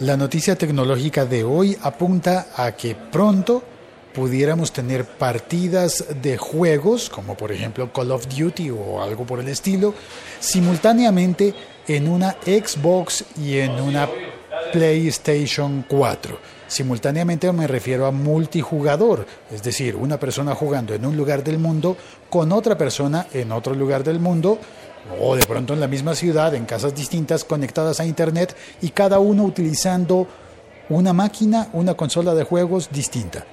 La noticia tecnológica de hoy apunta a que pronto pudiéramos tener partidas de juegos, como por ejemplo Call of Duty o algo por el estilo, simultáneamente en una Xbox y en una PlayStation 4. Simultáneamente me refiero a multijugador, es decir, una persona jugando en un lugar del mundo con otra persona en otro lugar del mundo o de pronto en la misma ciudad, en casas distintas conectadas a Internet y cada uno utilizando una máquina, una consola de juegos distinta,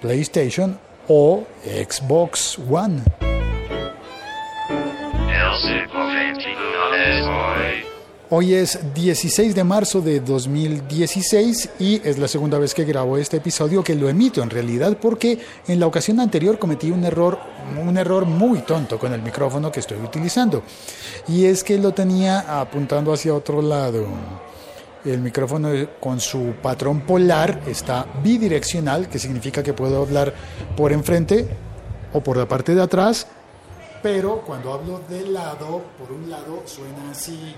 PlayStation o Xbox One. Hoy es 16 de marzo de 2016 y es la segunda vez que grabo este episodio que lo emito en realidad porque en la ocasión anterior cometí un error, un error muy tonto con el micrófono que estoy utilizando y es que lo tenía apuntando hacia otro lado. El micrófono con su patrón polar está bidireccional, que significa que puedo hablar por enfrente o por la parte de atrás, pero cuando hablo de lado, por un lado suena así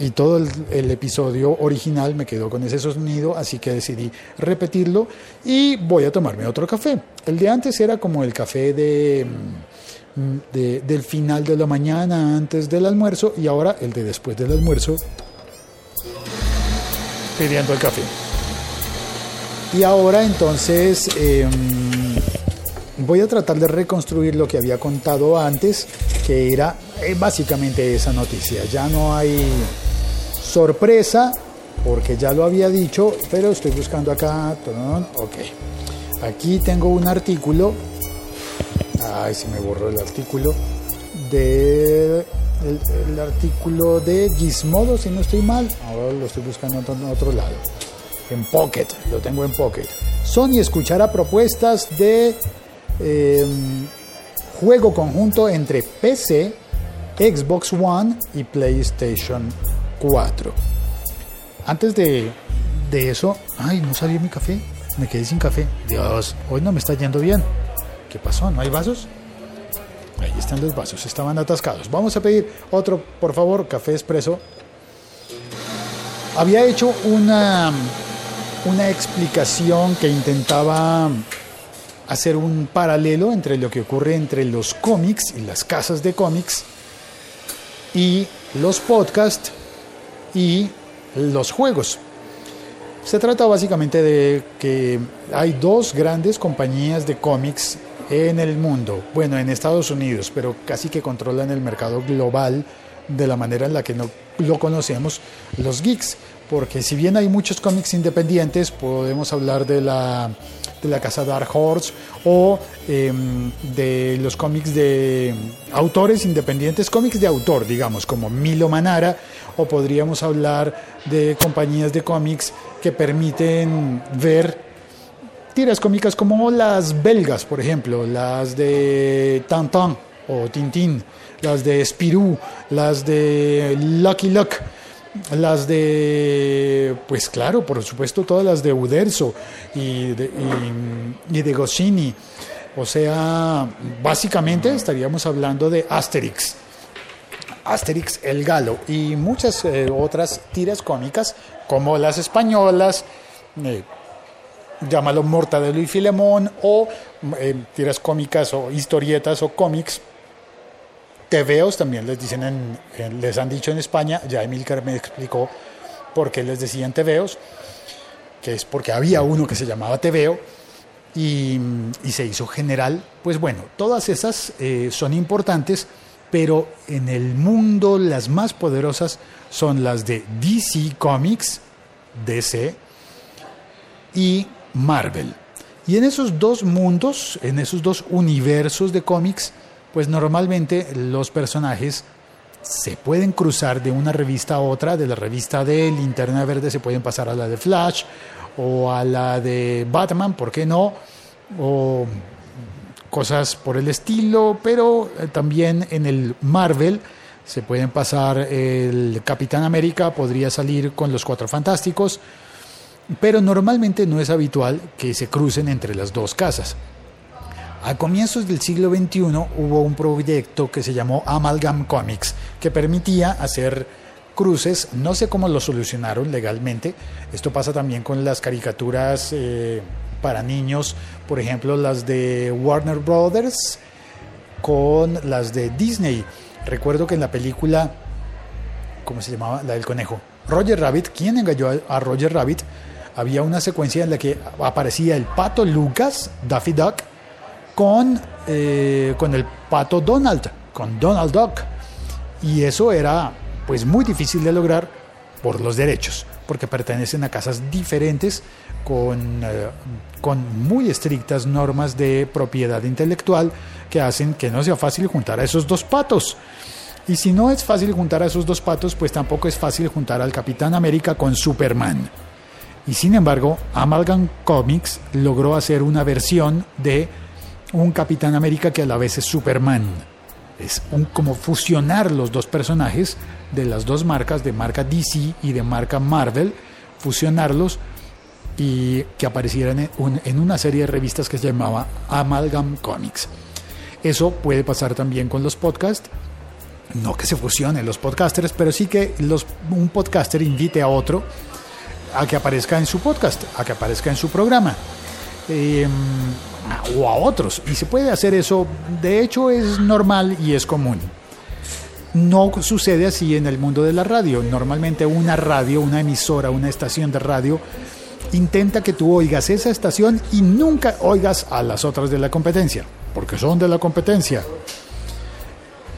y todo el, episodio original me quedó con ese sonido, así que decidí repetirlo y voy a tomarme otro café. El de antes era como el café de, mm, del final de la mañana antes del almuerzo y ahora el de después del almuerzo pidiendo el café. Y ahora entonces em, voy a tratar de reconstruir lo que había contado antes, que era eh, básicamente esa noticia. Ya no hay sorpresa, porque ya lo había dicho, pero estoy buscando acá. Ok. Aquí tengo un artículo. Ay, se me borró el artículo. De, el, artículo de Gizmodo, si no estoy mal. Ahora lo estoy buscando en otro lado. En Pocket, lo tengo en Pocket. Sony escuchará propuestas de em, juego conjunto entre PC, Xbox One y PlayStation 4. Antes de, de eso, ay, no salió mi café, me quedé sin café. Dios, hoy no me está yendo bien. ¿Qué pasó? ¿No hay vasos? Ahí están los vasos, estaban atascados. Vamos a pedir otro, por favor, café expreso. Había hecho una, una explicación que intentaba hacer un paralelo entre lo que ocurre entre los cómics y las casas de cómics y los podcasts y los juegos. Se trata básicamente de que hay dos grandes compañías de cómics en el mundo, bueno, en Estados Unidos, pero casi que controlan el mercado global de la manera en la que no lo conocemos, los geeks, porque si bien hay muchos cómics independientes, podemos hablar de la, de la casa Dark Horse o em, de los cómics de autores independientes, cómics de autor, digamos, como Milo Manara, o podríamos hablar de compañías de cómics que permiten ver tiras cómicas como las belgas, por ejemplo, las de Tantan o Tintín, las de Spirou, las de Lucky Luck las de, pues claro, por supuesto, todas las de Uderzo y de, y, de Goscinny. O sea, básicamente estaríamos hablando de Asterix. Asterix el Galo y muchas eh, otras tiras cómicas como las españolas, eh, llámalo Mortadelo y Filemón o eh, tiras cómicas o historietas o cómics TVOs también les dicen en, les han dicho en España, ya Emilcar me explicó por qué les decían TVOs, que es porque había uno que se llamaba TVO y, se hizo general. Pues bueno, todas esas eh, son importantes, pero en el mundo las más poderosas son las de DC Comics, DC, y Marvel. Y en esos dos mundos, en esos dos universos de cómics, pues normalmente los personajes se pueden cruzar de una revista a otra, de la revista de Linterna Verde se pueden pasar a la de Flash o a la de Batman, ¿por qué no? O cosas por el estilo, pero eh, también en el Marvel se pueden pasar el Capitán América, podría salir con los Cuatro Fantásticos, pero normalmente no es habitual que se crucen entre las dos casas. A comienzos del siglo XXI hubo un proyecto que se llamó Amalgam Comics, que permitía hacer cruces, no sé cómo lo solucionaron legalmente. Esto pasa también con las caricaturas eh, para niños, por ejemplo, las de Warner Brothers con las de Disney. Recuerdo que en la película, ¿cómo se llamaba? La del conejo. Roger Rabbit, ¿quién engañó a Roger Rabbit? Había una secuencia en la que aparecía el pato Lucas, Daffy Duck, con, eh, con el pato Donald, con Donald Duck. Y eso era pues muy difícil de lograr por los derechos, porque pertenecen a casas diferentes con, eh, con muy estrictas normas de propiedad intelectual que hacen que no sea fácil juntar a esos dos patos. Y si no es fácil juntar a esos dos patos, pues tampoco es fácil juntar al Capitán América con Superman. Y sin embargo, Amalgam Comics logró hacer una versión de un Capitán América que a la vez es Superman. Es un, como fusionar los dos personajes de las dos marcas, de marca DC y de marca Marvel, fusionarlos y que aparecieran en, una serie de revistas que se llamaba Amalgam Comics. Eso puede pasar también con los podcasts. No que se fusionen los podcasters, pero sí que un podcaster invite a otro a que aparezca en su podcast, a que aparezca en su programa. Em, o a otros. Y se puede hacer eso, de hecho es normal y es común. No sucede así en el mundo de la radio. Normalmente una radio, una emisora, una estación de radio intenta que tú oigas esa estación y nunca oigas a las otras de la competencia, porque son de la competencia.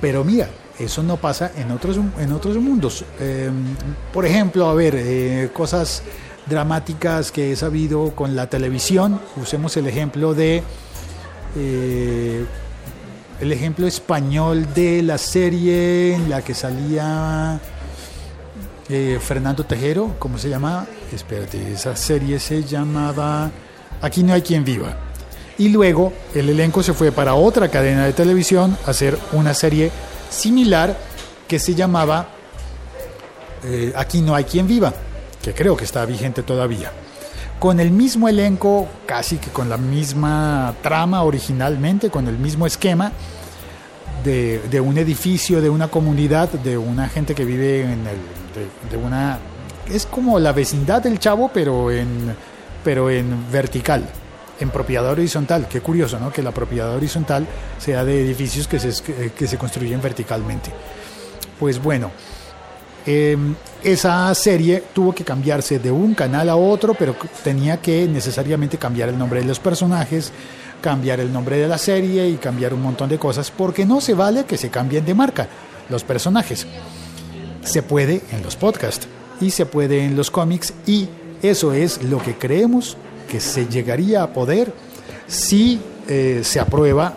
Pero mira, eso no pasa en otros, en otros mundos. Em, por ejemplo, a ver, eh, cosas dramáticas que he sabido con la televisión. Usemos el ejemplo de... Eh, el ejemplo español de la serie en la que salía eh, Fernando Tejero, ¿cómo se llama? Espérate, esa serie se llamaba Aquí no hay quien viva. Y luego el elenco se fue para otra cadena de televisión a hacer una serie similar que se llamaba eh, Aquí no hay quien viva, que creo que está vigente todavía. Con el mismo elenco, casi que con la misma trama originalmente, con el mismo esquema de, de un edificio, de una comunidad, de una gente que vive en el, de, una... Es como la vecindad del chavo, pero en, pero en vertical en propiedad horizontal. Qué curioso, ¿no? Que la propiedad horizontal sea de edificios que se, que se construyen verticalmente. Pues bueno, em, esa serie tuvo que cambiarse de un canal a otro, pero tenía que necesariamente cambiar el nombre de los personajes, cambiar el nombre de la serie y cambiar un montón de cosas, porque no se vale que se cambien de marca los personajes. Se puede en los podcasts y se puede en los cómics y eso es lo que creemos que se llegaría a poder si eh, se aprueba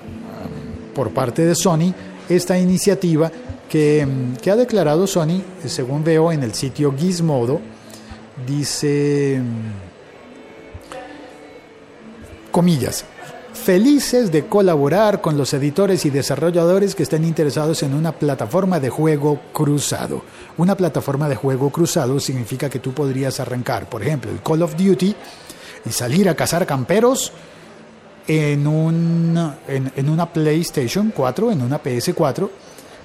por parte de Sony esta iniciativa que, ha declarado Sony, según veo en el sitio Gizmodo, dice, comillas, felices de colaborar con los editores y desarrolladores que estén interesados en una plataforma de juego cruzado. Una plataforma de juego cruzado significa que tú podrías arrancar, por ejemplo, el Call of Duty, y salir a cazar camperos en, un, en, una PlayStation 4, en una PS4,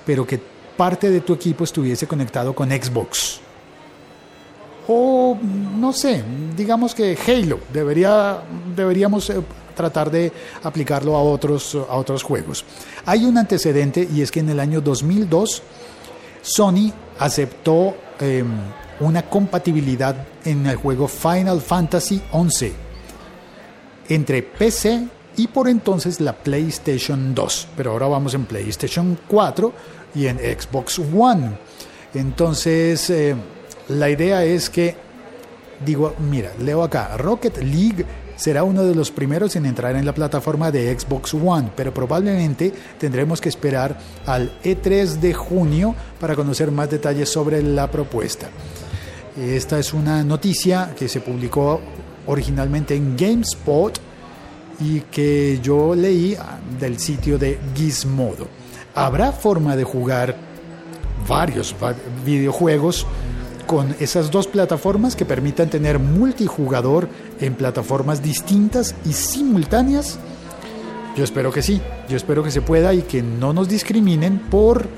pero que parte de tu equipo estuviese conectado con Xbox. O no sé, digamos que Halo, debería, deberíamos eh, tratar de aplicarlo a otros, a otros juegos. Hay un antecedente y es que en el año 2002 Sony aceptó em, una compatibilidad en el juego Final Fantasy XI entre PC y por entonces la PlayStation 2, pero ahora vamos en PlayStation 4 y en Xbox One. Entonces, eh, la idea es que, digo, mira, leo acá, Rocket League será uno de los primeros en entrar en la plataforma de Xbox One, pero probablemente tendremos que esperar al E3 de junio para conocer más detalles sobre la propuesta. Esta es una noticia que se publicó originalmente en GameSpot y que yo leí del sitio de Gizmodo. ¿Habrá forma de jugar varios videojuegos con esas dos plataformas que permitan tener multijugador en plataformas distintas y simultáneas? Yo espero que sí, yo espero que se pueda y que no nos discriminen por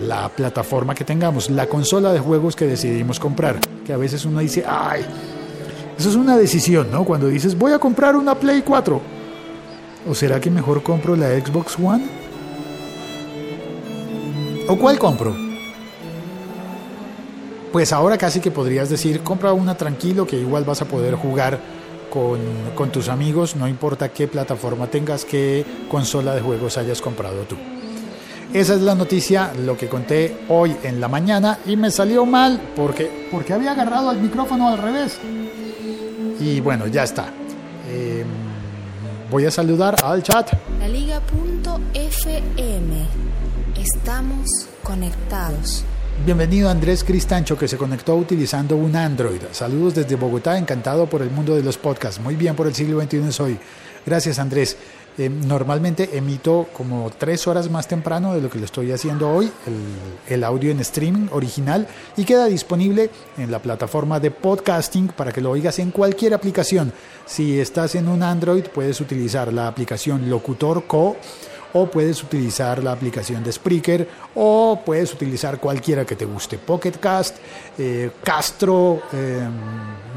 la plataforma que tengamos, la consola de juegos que decidimos comprar. Que a veces uno dice, ay, eso es una decisión, ¿no? Cuando dices, voy a comprar una Play 4. ¿O será que mejor compro la Xbox One? ¿O cuál compro? Pues ahora casi que podrías decir, compra una tranquilo que igual vas a poder jugar con, con tus amigos, no importa qué plataforma tengas, qué consola de juegos hayas comprado tú. Esa es la noticia, lo que conté hoy en la mañana y me salió mal porque, porque había agarrado el micrófono al revés. Y bueno, ya está. Em, voy a saludar al chat. La Liga.fm. Estamos conectados. Bienvenido Andrés Cristancho que se conectó utilizando un Android. Saludos desde Bogotá, encantado por el mundo de los podcasts. Muy bien por el siglo XXI soy. Gracias Andrés. Eh, normalmente emito como tres horas más temprano de lo que lo estoy haciendo hoy, el, audio en streaming original y queda disponible en la plataforma de podcasting para que lo oigas en cualquier aplicación. Si estás en un Android puedes utilizar la aplicación Locutor Co o puedes utilizar la aplicación de Spreaker o puedes utilizar cualquiera que te guste, Pocket Cast, eh, Castro, eh,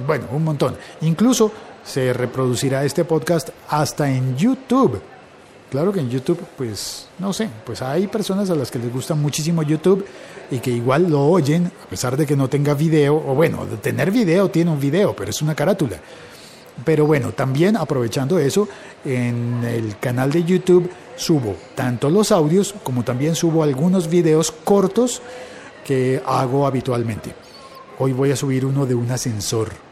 bueno, un montón. Incluso se reproducirá este podcast hasta en YouTube. Claro que en YouTube, pues, no sé, pues hay personas a las que les gusta muchísimo YouTube y que igual lo oyen, a pesar de que no tenga video, o bueno, de tener video tiene un video, pero es una carátula. Pero bueno, también aprovechando eso, en el canal de YouTube subo tanto los audios como también subo algunos videos cortos que hago habitualmente. Hoy voy a subir uno de un ascensor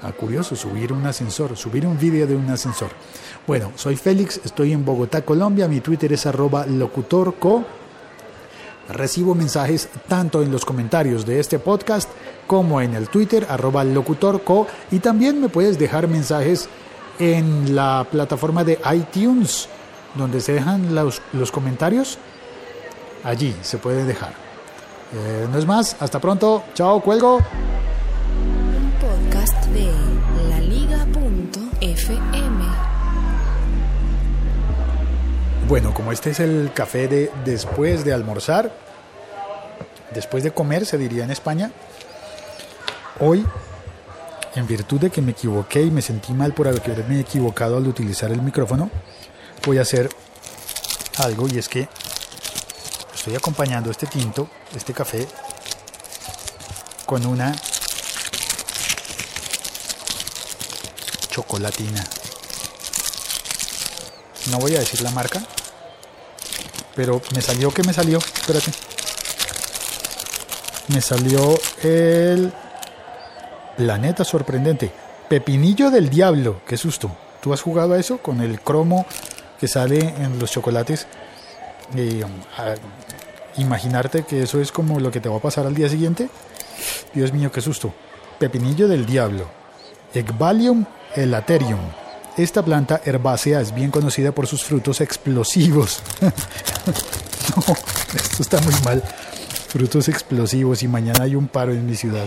Ah, curioso, subir un ascensor, subir un vídeo de un ascensor. Bueno, soy Félix, estoy en Bogotá, Colombia, mi Twitter es arroba locutorco. Recibo mensajes tanto en los comentarios de este podcast como en el Twitter locutorco y también me puedes dejar mensajes en la plataforma de iTunes donde se dejan los, los comentarios. Allí se puede dejar. Eh, no es más, hasta pronto, chao, cuelgo Bueno, como este es el café de después de almorzar, después de comer, se diría en España, hoy, en virtud de que me equivoqué y me sentí mal por haberme equivocado al utilizar el micrófono, voy a hacer algo y es que estoy acompañando este tinto, este café, con una chocolatina. No voy a decir la marca, pero me salió que me salió, espérate. Me salió el planeta sorprendente, pepinillo del diablo, qué susto. ¿Tú has jugado a eso con el cromo que sale en los chocolates? um, imaginarte que eso es como lo que te va a pasar al día siguiente. Dios mío, qué susto. Pepinillo del diablo. Ecvalium elaterium. Esta planta herbácea es bien conocida por sus frutos explosivos. no, esto está muy mal. Frutos explosivos y mañana hay un paro en mi ciudad.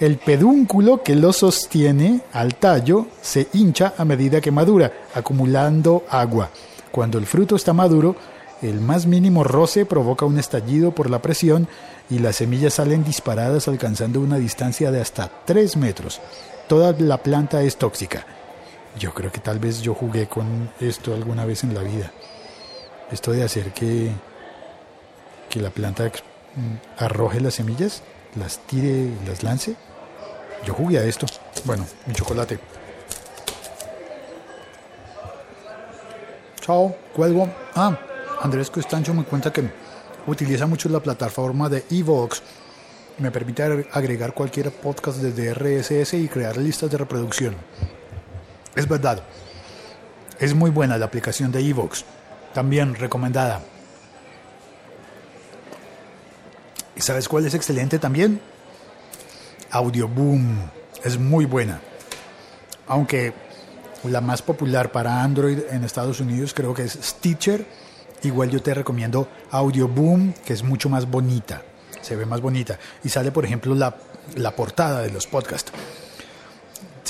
El pedúnculo que lo sostiene al tallo se hincha a medida que madura, acumulando agua. Cuando el fruto está maduro, el más mínimo roce provoca un estallido por la presión y las semillas salen disparadas alcanzando una distancia de hasta 3 metros toda la planta es tóxica. Yo creo que tal vez yo jugué con esto alguna vez en la vida. Esto de hacer que, que la planta arroje las semillas, las tire, las lance. Yo jugué a esto. Bueno, mi chocolate. Chao, cuelgo. Ah, Andrés Costancho me cuenta que utiliza mucho la plataforma de Evox me permite agregar cualquier podcast desde RSS y crear listas de reproducción. Es verdad. Es muy buena la aplicación de Evox. También recomendada. ¿Y sabes cuál es excelente también? Audioboom. Es muy buena. Aunque la más popular para Android en Estados Unidos creo que es Stitcher. Igual yo te recomiendo Audioboom, que es mucho más bonita se ve más bonita. Y sale, por ejemplo, la, la portada de los podcasts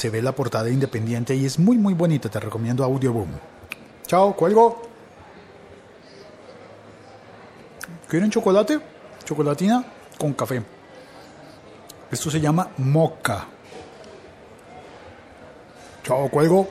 se ve la portada independiente y es muy muy bonita. Te recomiendo Audio Boom. Chao, cuelgo. ¿Quieren chocolate? Chocolatina con café. Esto se llama moca. Chao, cuelgo.